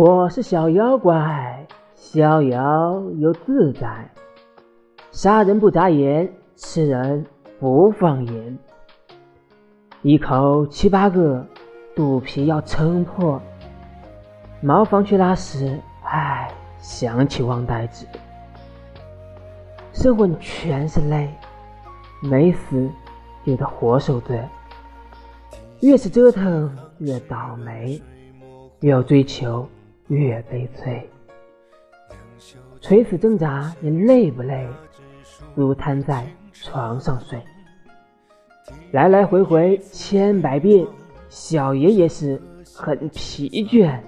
我是小妖怪，逍遥又自在，杀人不眨眼，吃人不放盐，一口七八个，肚皮要撑破。茅房去拉屎，唉，想起忘带纸。生活全是泪，没死就得活受罪。越是折腾越倒霉，越要追求越悲催，垂死挣扎。你累不累？如瘫在床上睡。来来回回千百遍。小爷也是很疲倦。